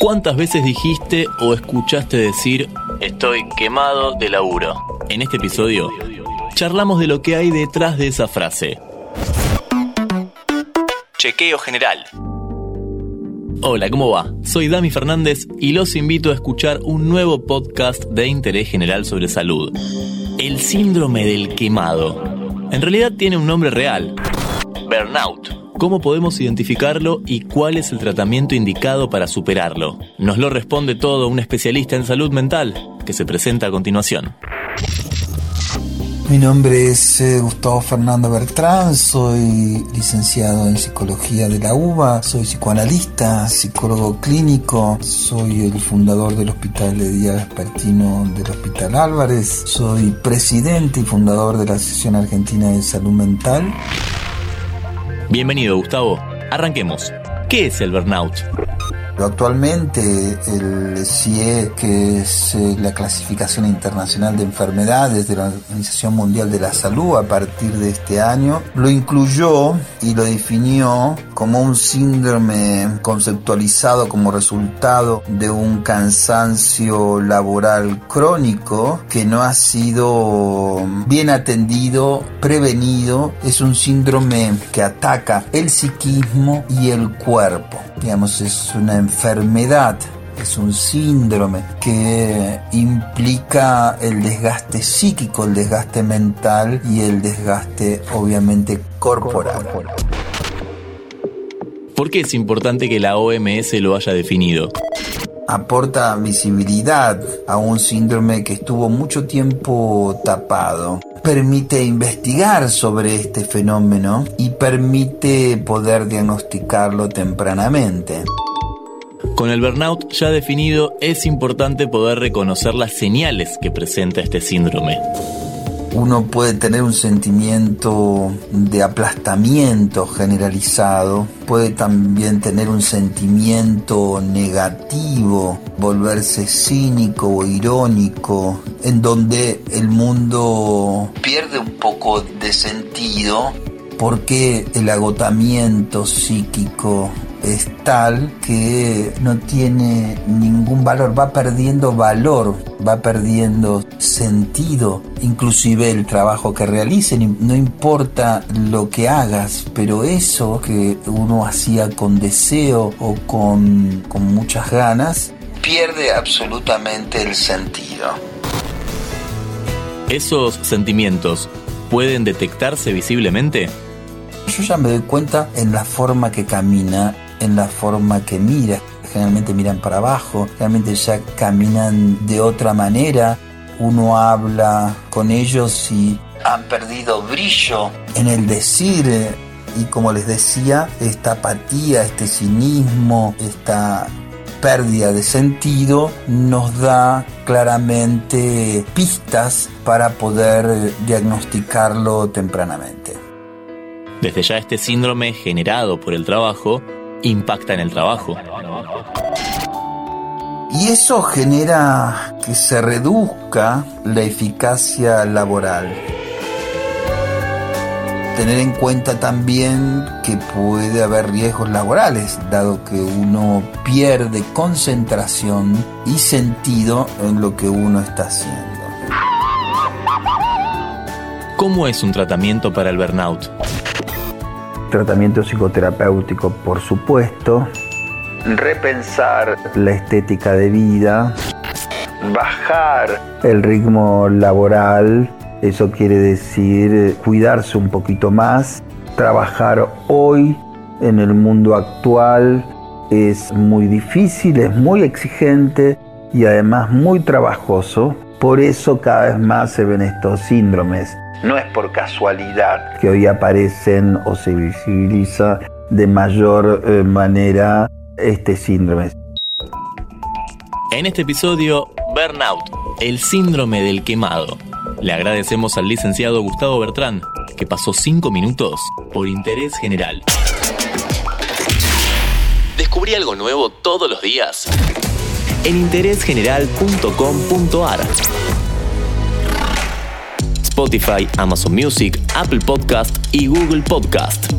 ¿Cuántas veces dijiste o escuchaste decir estoy quemado de laburo? En este episodio charlamos de lo que hay detrás de esa frase. Chequeo general. Hola, ¿cómo va? Soy Dami Fernández y los invito a escuchar un nuevo podcast de interés general sobre salud. El síndrome del quemado. En realidad tiene un nombre real. Burnout ¿Cómo podemos identificarlo y cuál es el tratamiento indicado para superarlo? Nos lo responde todo un especialista en salud mental que se presenta a continuación. Mi nombre es eh, Gustavo Fernando Bertrán, soy licenciado en psicología de la UBA, soy psicoanalista, psicólogo clínico, soy el fundador del Hospital de Día Vespertino del Hospital Álvarez, soy presidente y fundador de la Asociación Argentina de Salud Mental. Bienvenido, Gustavo. Arranquemos. ¿Qué es el burnout? Actualmente el CIE, que es eh, la clasificación internacional de enfermedades de la Organización Mundial de la Salud a partir de este año, lo incluyó y lo definió como un síndrome conceptualizado como resultado de un cansancio laboral crónico que no ha sido bien atendido, prevenido. Es un síndrome que ataca el psiquismo y el cuerpo. Digamos, es una enfermedad, es un síndrome que implica el desgaste psíquico, el desgaste mental y el desgaste obviamente corporal. ¿Por qué es importante que la OMS lo haya definido? aporta visibilidad a un síndrome que estuvo mucho tiempo tapado. Permite investigar sobre este fenómeno y permite poder diagnosticarlo tempranamente. Con el burnout ya definido, es importante poder reconocer las señales que presenta este síndrome. Uno puede tener un sentimiento de aplastamiento generalizado, puede también tener un sentimiento negativo, volverse cínico o irónico, en donde el mundo pierde un poco de sentido porque el agotamiento psíquico es tal que no tiene ningún valor, va perdiendo valor, va perdiendo sentido, inclusive el trabajo que realicen, no importa lo que hagas, pero eso que uno hacía con deseo o con, con muchas ganas, pierde absolutamente el sentido. ¿Esos sentimientos pueden detectarse visiblemente? Yo ya me doy cuenta en la forma que camina en la forma que mira. Generalmente miran para abajo, generalmente ya caminan de otra manera. Uno habla con ellos y han perdido brillo en el decir. Y como les decía, esta apatía, este cinismo, esta pérdida de sentido nos da claramente pistas para poder diagnosticarlo tempranamente. Desde ya este síndrome generado por el trabajo impacta en el trabajo. Y eso genera que se reduzca la eficacia laboral. Tener en cuenta también que puede haber riesgos laborales, dado que uno pierde concentración y sentido en lo que uno está haciendo. ¿Cómo es un tratamiento para el burnout? Tratamiento psicoterapéutico, por supuesto, repensar la estética de vida, bajar el ritmo laboral, eso quiere decir cuidarse un poquito más, trabajar hoy en el mundo actual es muy difícil, es muy exigente y además muy trabajoso, por eso cada vez más se ven estos síndromes no es por casualidad que hoy aparecen o se visibiliza de mayor eh, manera este síndrome. En este episodio, Burnout, el síndrome del quemado. Le agradecemos al licenciado Gustavo Bertrán, que pasó cinco minutos por interés general. Descubrí algo nuevo todos los días en interésgeneral.com.ar. Spotify, Amazon Music, Apple Podcast y Google Podcast.